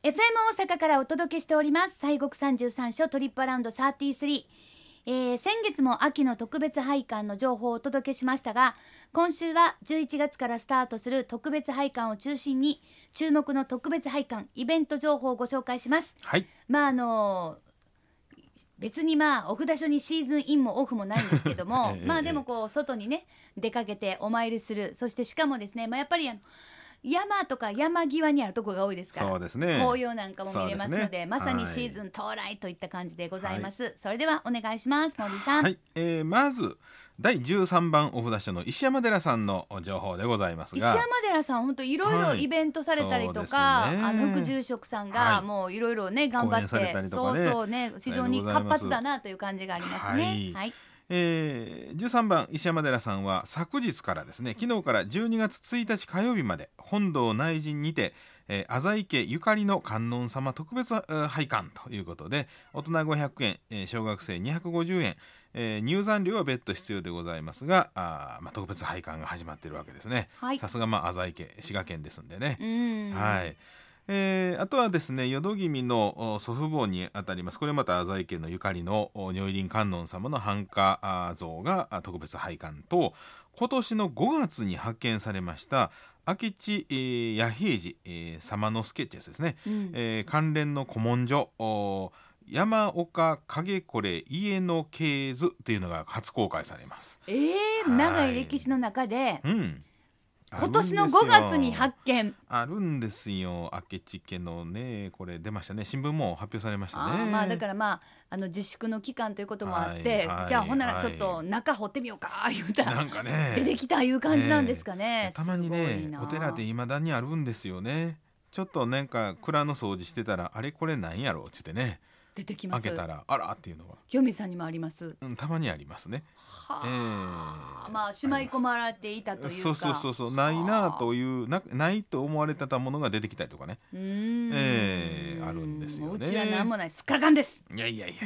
FM 大阪からお届けしております。西国三十三所トリップアラウンド33、えー、先月も秋の特別拝観の情報をお届けしましたが今週は11月からスタートする特別拝観を中心に注目の特別拝観イベント情報をご紹介します。はい。まああのー別にまあお札所にシーズンインもオフもないんですけども、ええ。まあでもこう外にね出かけてお参りする。そしてしかもですね、まあ、やっぱりあの山とか山際にあるとこが多いですか？らそうですね。紅葉なんかも見れますのでね。まさにシーズン到来といった感じでございます、それではお願いします森さん、はい、えー、まず第13番お札所の石山寺さんの情報でございますが。石山寺さん本当いろいろはいイベントされたりとか、そうですね。あの副住職さんがはい。もういろいろね頑張って、ね。そうそうね。非常に活発だなという感じがありますね。はい。はいえー、13番石山寺さんは昨日からですね昨日から12月1日火曜日まで本堂内陣にて、えー、浅井家ゆかりの観音様特別えー拝観ということで大人500円、えー小学生250円、えー入山料は別途必要でございますがあー、まあ、特別拝観が始まっているわけですね。はいさすがまあ浅井家滋賀県ですんでね。うんはい。えーあとはですね淀君のお祖父母にあたります。これまた浅井家のゆかりのお如意輪観音様の繁華あ像があ特別拝観と今年の5月に発見されました明智、えー弥平寺、えー様の助ってやつですね、うん。えー関連の古文書お山岡影これ家の系図というのが初公開されます。えー、はい長い。歴史の中でうん今年の5月に発見。あるんですよ。明智家のねこれ出ましたね。新聞も発表されましたね。まあだからまああの自粛の期間ということもあって、はいはいじゃあほんならはい。ちょっと中掘ってみようか 言うたらなんかね出てきたいう感じなんですかね。たまにねなお寺で未だにあるんですよね。ちょっとなんか蔵の掃除してたらあれこれなんやろうっつってね出てきます開け。たらあらっていうのが、清水さんにもあります。うん、たまにありますねはえあ、えまあしまい込まれていたというか。そうそうそうそうないなというなないと思われてたものが出てきたりとかねうーん。ええあるんですよねうちはなんもない。すっからかんです。いやいやいや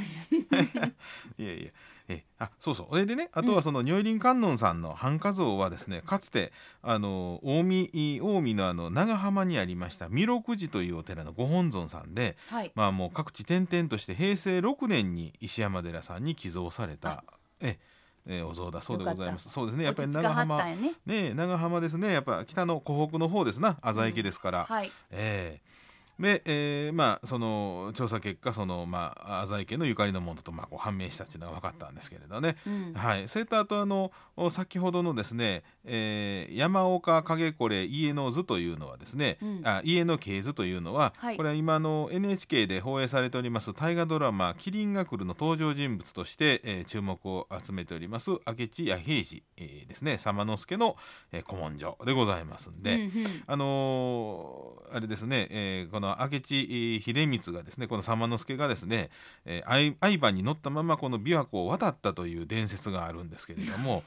いや いやえあそうそう。それでねあとはその如意輪観音さんの繁華像はですねかつてあの近江近江のあの長浜にありました弥勒寺というお寺のご本尊さんではい。まあもう各地転々として平成6年に石山寺さんに寄贈されたええお像だそうでございます。そうですねやっぱり長浜ね。長浜ですね。やっぱ北の湖北の方ですな浅井家ですから、はい。ええで、えーまあその調査結果そのまあ浅井家のゆかりのものとまあこう判明したっていうのが分かったんですけれどね、うん。はい、それとあとあのお先ほどのですね、えー山岡影これ家の図というのはですね、うん。あ家の系図というのは、はい。これは今の NHK で放映されております大河ドラマ「麒麟が来る」の登場人物として、えー注目を集めております明智弥平寺、えーですね様之助の、えー古文書でございますんで、うんうん。あのーあれですね、えーこの明智秀光がですねこの様之助がですね、えー愛愛馬に乗ったままこの琵琶湖を渡ったという伝説があるんですけれども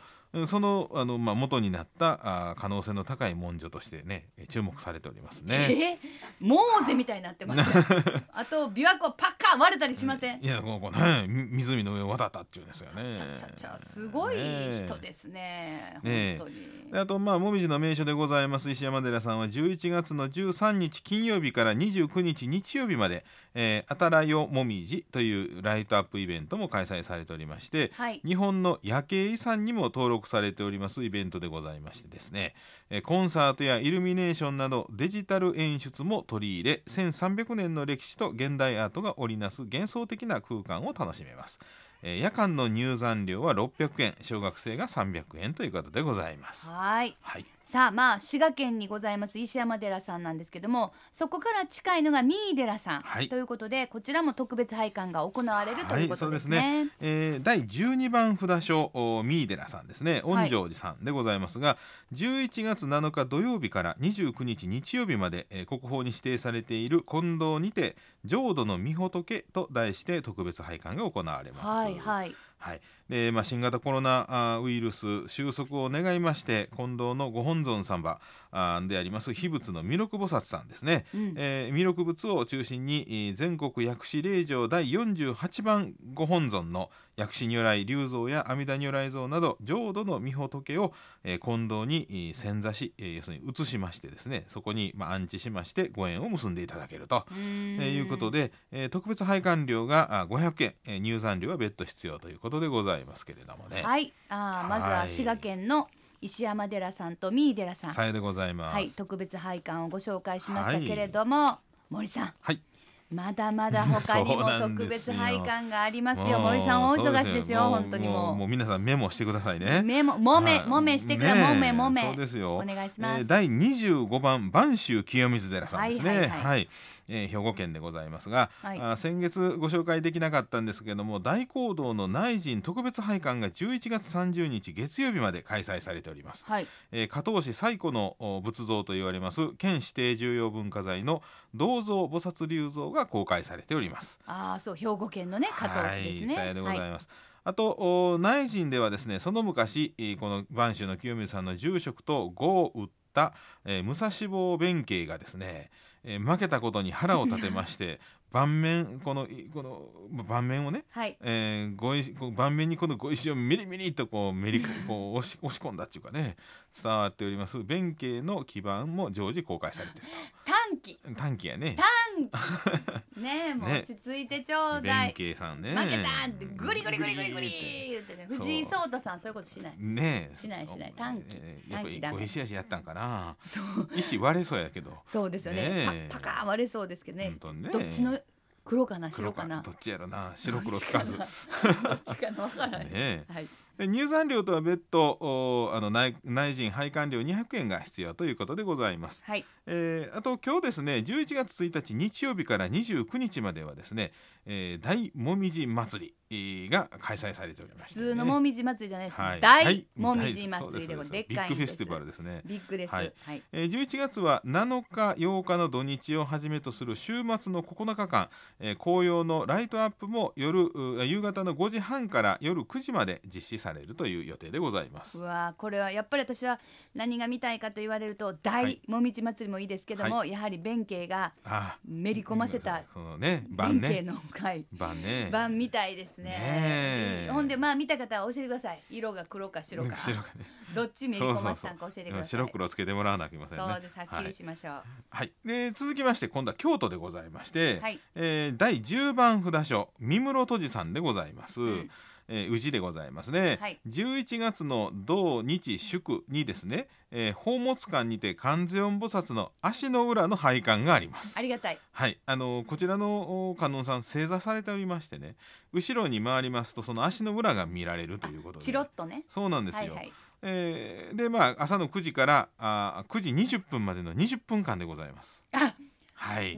そのあの、まあ、元になったあー可能性の高い文書としてねえー注目されておりますね。えモーゼみたいになってますよ。あと琵琶湖パッカー割れたりしません、いやこうこうねみ湖の上を渡ったっていうんですよね。ちゃちゃちゃすごい人ですね。ねえ。本当に、であとまあ紅葉の名所でございます石山寺さんは11月の13日金曜日から29日日曜日まで「えー、あたらよもみじ」というライトアップイベントも開催されておりまして、はい。日本の夜景遺産にも登録されておりますイベントでございましてですね、えコンサートやイルミネーションなどデジタル演出も取り入れ1300年の歴史と現代アートが織りなす幻想的な空間を楽しめます、えー夜間の入山料は600円小学生が300円ということでございます。はい。はい。さあまあ滋賀県にございます石山寺さんなんですけどもそこから近いのが三井寺さん、はい。ということでこちらも特別拝観が行われるということですね。はいそうですえー第12番札所お三井寺さんですね。はい。御城寺さんでございますが、11月7日土曜日から29日日曜日まで、えー国宝に指定されている金堂にて浄土の御仏と題して特別拝観が行われます。はいはい。はい。でまあ、新型コロナあウイルス収束を願いまして近藤のご本尊様あであります秘仏の弥勒菩薩さんですね、うん。えー弥勒仏を中心にえー全国薬師霊場第48番ご本尊の薬師如来龍像や阿弥陀如来像など浄土の御仏を、えー金堂にえー遷座し、えー要するに移しましてですねそこに、まあ、安置しましてご縁を結んでいただけると。えーいうことで、えー特別拝観料があ500円、えー入山料は別途必要ということでございますけれどもね。はい。あーまずははい滋賀県の石山寺さんと三井寺さん。さようでございます。はい。特別拝観をご紹介しましたけれども、森さん。はい。まだまだ他にも 特別拝観がありますよ。森さん大忙しですよ本当にもう。もう皆さんメモしてくださいね。メモもめはい。もめしてくだねえ。もめもめ。そうですよ。お願いします。えー第25番播州清水寺さんですね。ははいい、はいえー兵庫県でございますが、はいあー先月ご紹介できなかったんですけども大講堂の内陣特別拝観が11月30日月曜日まで開催されております。はいえー加東市最古のお仏像と言われます県指定重要文化財の銅像菩薩龍像が公開されております。ああそう兵庫県のね加東市ですねはい、でございはいます。あとお内陣ではですねその昔えーこの播州の清水さんの住職と碁を打った、えー武蔵坊弁慶がですね、えー負けたことに腹を立てまして 盤面このいこの盤面をねはい。えー、ご石こう盤面にこの碁石をミリミリとこうめり こう押し押し込んだっていうかね伝わっております。弁慶の基盤も常時公開されている 短期。と短期やね。短期 ねえもうね。落ち着いてちょうだ弁い慶さんね。負けたってグリグリグリグリグリ言って。ね藤井聡太さんそういうことしない。ねえ。しないしない。短期。短期ダメ。碁石足やったんかな。そう。石割れそうやけど。そうですよね。パパカーン割れそうですけどね。どっちの黒かな白かな。どっちやろな。白黒つかず。どっちかなわからない。ねえ。はいで入山料とは別途おあの内内陣拝観料200円が必要ということでございます。はい。えーあと今日ですね11月1日日曜日から29日まではですね、えー大もみじ祭りえーが開催されておりま普してね、通のもみじ祭りじゃないですはい。大もみじ大祭りでそうこれでっビッかいんですグフェスティバルですね。ビッグです。ははい。いえー11月は7日8日の土日をはじめとする週末の9日間、えー紅葉のライトアップも夜う夕方の5時半から夜9時まで実施されるという予定でございます。う。わーこれはやっぱり私は何が見たいかと言われるとは大い。もみじ祭りもいいですけども、やはり弁慶があめり込ませたそのね晩ね。弁慶の会。晩ね。晩みたいですね。ほんでまあ見た方は教えてください。色が黒か白か。白かね。どっちめり込ませたんか教えてください。白黒つけてもらわなきゃいけませんね。そうです。はっきりしましょう。はい、で続きまして今度は京都でございまして、はい、えー第10番札所三室戸寺さんでございます。うんえー宇治でございますね、はい。11月の土日祝にですね、えー宝物館にて観世音菩薩の足の裏の拝観があります。ありがたい。はい、あのこちらのお観音さん正座されておりましてね後ろに回りますとその足の裏が見られるということで。チロッとね。そうなんですよ、はいはい。えーでまあ朝の9時からあー9時20分までの20分間でございます。あはい。20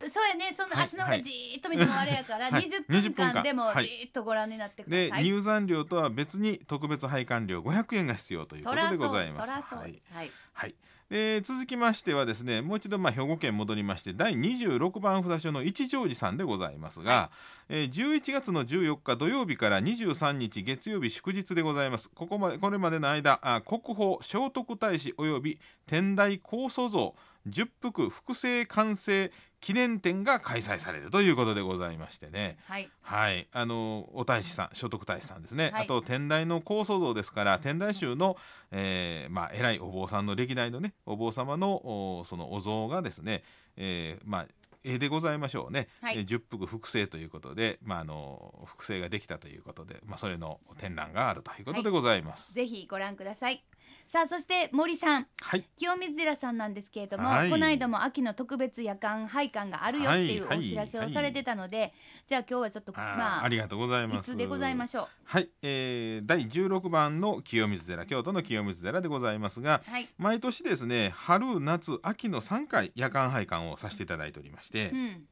分そうやね。そのはい足の裏じーっと見てもあれやから、はい。20 20分分間間でもはい。じーっとご覧になってくだでさい、入山料とは別に特別拝観料500円が必要ということでございます。そらそうはいです。はい、はい、で続きましてはですねもう一度まあ兵庫県戻りまして第26番札所の一乗寺さんでございますが、はえー11月の14日土曜日から23日月曜日祝日でございます。ここまでこれまでの間あ国宝聖徳太子及び天台高祖像十福複製完成記念展が開催されるということでございましてね。はい。はい、あのお大師さん聖徳太子さんですね、はい。あと天台の高祖像ですから天台宗の、えーまあ、偉いお坊さんの歴代のねお坊様のおそのお像がですね、えーまあ絵でございましょうね、はい。えー十福複製ということで、まあ、あの複製ができたということで、まあ、それの展覧があるということでございます。ぜひご覧くださいさあそして森さん。はい、清水寺さんなんですけれども、はい。この間も秋の特別夜間拝観があるよっていうはいお知らせをされてたので、じゃあ今日はちょっとまあありがとうございいます。つでございましょう？はい、えー、第16番の清水寺京都の清水寺でございますが、はい、毎年ですね春夏秋の3回夜間拝観をさせていただいておりまして、うん、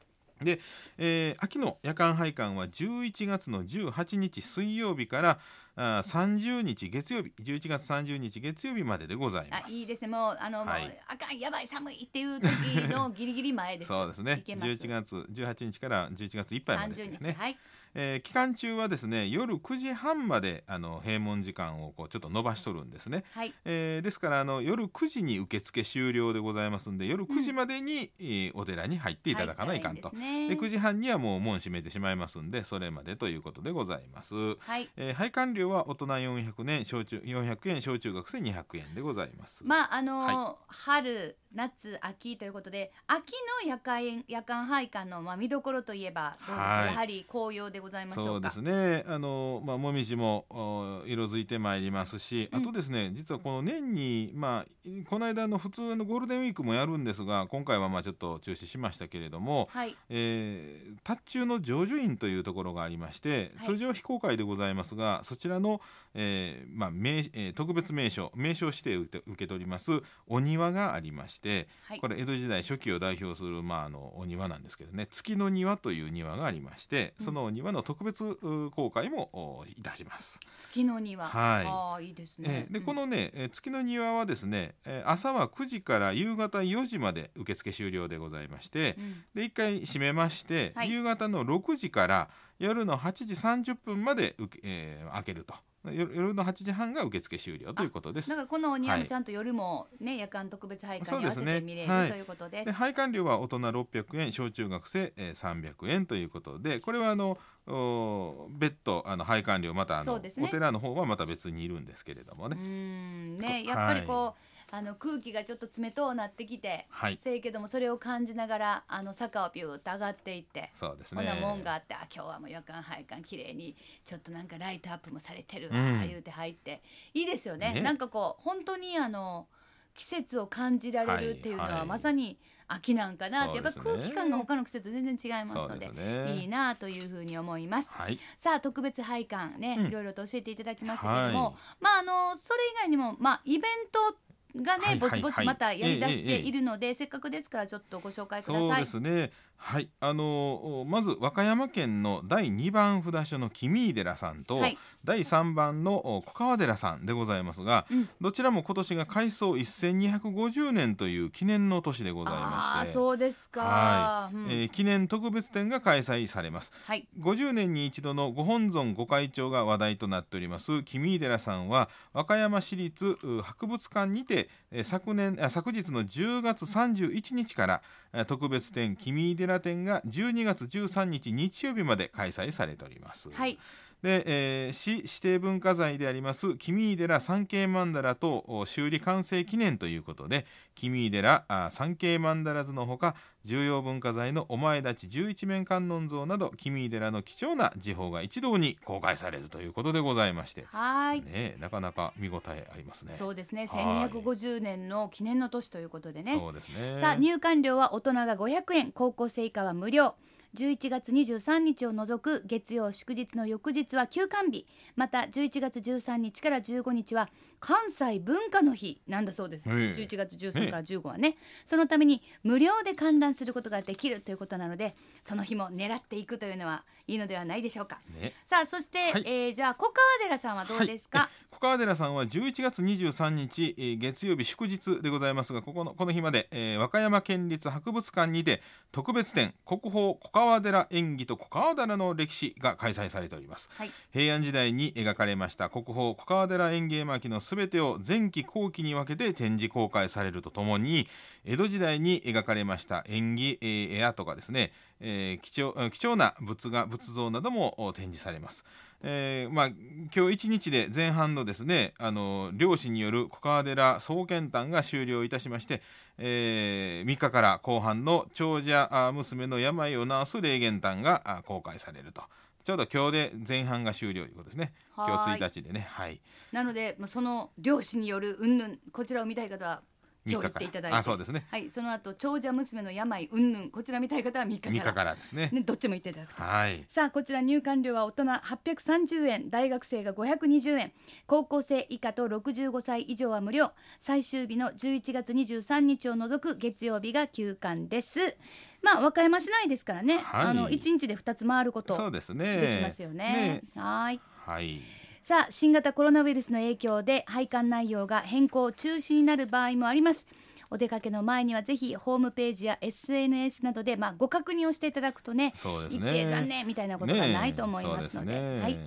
えー秋の夜間拝観は11月の18日水曜日から、あ30日月曜日11月30日月曜日まででございます。あいいですね。もうあの、はいもうあかんやばい寒いっていう時のギリギリ前です。そうですね。いけます。11月18日から11月いっぱいまでという30日、ね、はいえー期間中はですね夜9時半まであの閉門時間をこうちょっと伸ばしとるんですね、はい。えーですからあの夜9時に受付終了でございますんで夜9時までに、えーお寺に入っていただかないかんと、入ったらいいんですね。で9時半にはもう門閉めてしまいますんでそれまでということでございます。はい。えー配管料は大人400年小中400円小中学生200円でございます。まああのーは春夏秋ということで秋の夜間夜間配管のまあ見どころといえばどうでしょう、はい。やはり紅葉でございましょうか。そうですね。あの、まあ、もみじもお色づいてまいりますし、うん。あとですね実はこの年に、まあ、この間の普通のゴールデンウィークもやるんですが今回はまあちょっと中止しましたけれども、はい。えー、達中の成就院というところがありまして、はい。通常は非公開でございますがそちらの、えーまあ名えー特別名所名称指定を受け受け取りますお庭がありましてはい。これ江戸時代初期を代表する、まあ、あのお庭なんですけどね月の庭という庭がありましてそのお庭の特別う公開もおいたします。月の庭。はい。ああいいですね。えーでうん。このね、えー月の庭はですね、えー朝は9時から夕方4時まで受付終了でございまして、うん。で一回閉めまして、はい。夕方の6時から夜の8時30分まで受け、えー開けると夜夜の8時半が受付終了ということです。だからこのお庭はい。もちゃんと夜もね、夜間特別配管そうですね。に合わせて見れるはい。ということです。で配管料は大人600円小中学生、えー、300円ということでこれはあのお別途あの配管料またあの、ね。お寺の方はまた別にいるんですけれどもね、ん。ねこやっぱりこう、あの空気がちょっと冷とうなってきて、はい。せやけどもそれを感じながらあの坂をピューッと上がっていって。そうですね。ほな門があってあ今日はもう夜間配管綺麗にちょっとなんかライトアップもされてるわ、うん。言うて入っていいですよね。ね。なんかこう本当にあの季節を感じられるっていうのは、はい。はいまさに秋なんかなって、やっぱ空気感が他の季節全然違いますのでね。いいなというふうに思います。はい。さあ特別配管ね、うん。いろいろと教えていただきましたけれども、はい。まああのそれ以外にもまあイベントがね、ぼちぼちまたやりだしているので、せっかくですからちょっとご紹介くだそうさい。ですね。はい、あのまず和歌山県の第2番札所の君井寺さんと、はい第3番のお小川寺さんでございますが、うんどちらも今年が改装1250年という記念の年でございまして、そうですか。はいうんえー記念特別展が開催されます。はい。50年に一度のご本尊ご会長が話題となっております君井寺さんは和歌山市立う博物館にてえー昨年あ昨日の10月31日からえー特別展君井寺展が12月13日日曜日まで開催されております。はい。で、えー市指定文化財であります君井寺三景曼荼羅とお修理完成記念ということで君井寺あ三景曼荼羅図のほか重要文化財のお前立ち十一面観音像など君井寺の貴重な時報が一堂に公開されるということでございまして、はい。ねえ、なかなか見応えありますね。そうですね。はい1250年の記念の年ということでね。そうですね。さあ入館料は大人が500円、高校生以下は無料。11月23日を除く月曜祝日の翌日は休館日。また11月13日から15日は関西文化の日なんだそうです、え。え11月13から15はね。そのために無料で観覧することができるということなのでその日も狙っていくというのはいいのではないでしょうか。ね。さあそして、はい。えーじゃあ小川寺さんはどうですか、はい。小川寺さんは11月23日、えー月曜日祝日でございますがここのこの日まで、えー和歌山県立博物館にて特別展国宝小川寺演技と小川寺の歴史が開催されております。はい。平安時代に描かれました国宝小川寺演芸巻のすべてを前期後期に分けて展示公開されるとともに江戸時代に描かれました演技、えー絵やとかですね、えー貴重貴重な仏画仏像なども展示されます。えーまあ、今日一日で前半のですねあの漁師による小川寺総見譚が終了いたしまして、え3日から後半の長者娘の病を治す霊言譚が公開されるとちょうど今日で前半が終了ということですね。今はい。日1日でね。はい。なのでもうその漁師による云々こちらを見たい方は今日行っていただいて。あそうですね。はい、その後長者娘の病云々こちら見たい方は3日から。3日からですね。ね、どっちも行っていただくと。はい。さあこちら入館料は大人830円。大学生が520円。高校生以下と65歳以上は無料。最終日の11月23日を除く月曜日が休館です。まあ和歌山市内ですからね、はい。あの1日で2つ回ることそうですね。できますよね。ね。はい。はいさあ新型コロナウイルスの影響で配管内容が変更中止になる場合もあります。お出かけの前にはぜひホームページや SNS などでまあご確認をしていただくとねそうですね。一定残念みたいなことがないと思いますので,、ねねはい、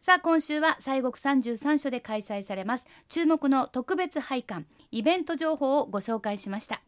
さあ今週は西国三十三所で開催されます。注目の特別拝観イベント情報をご紹介しました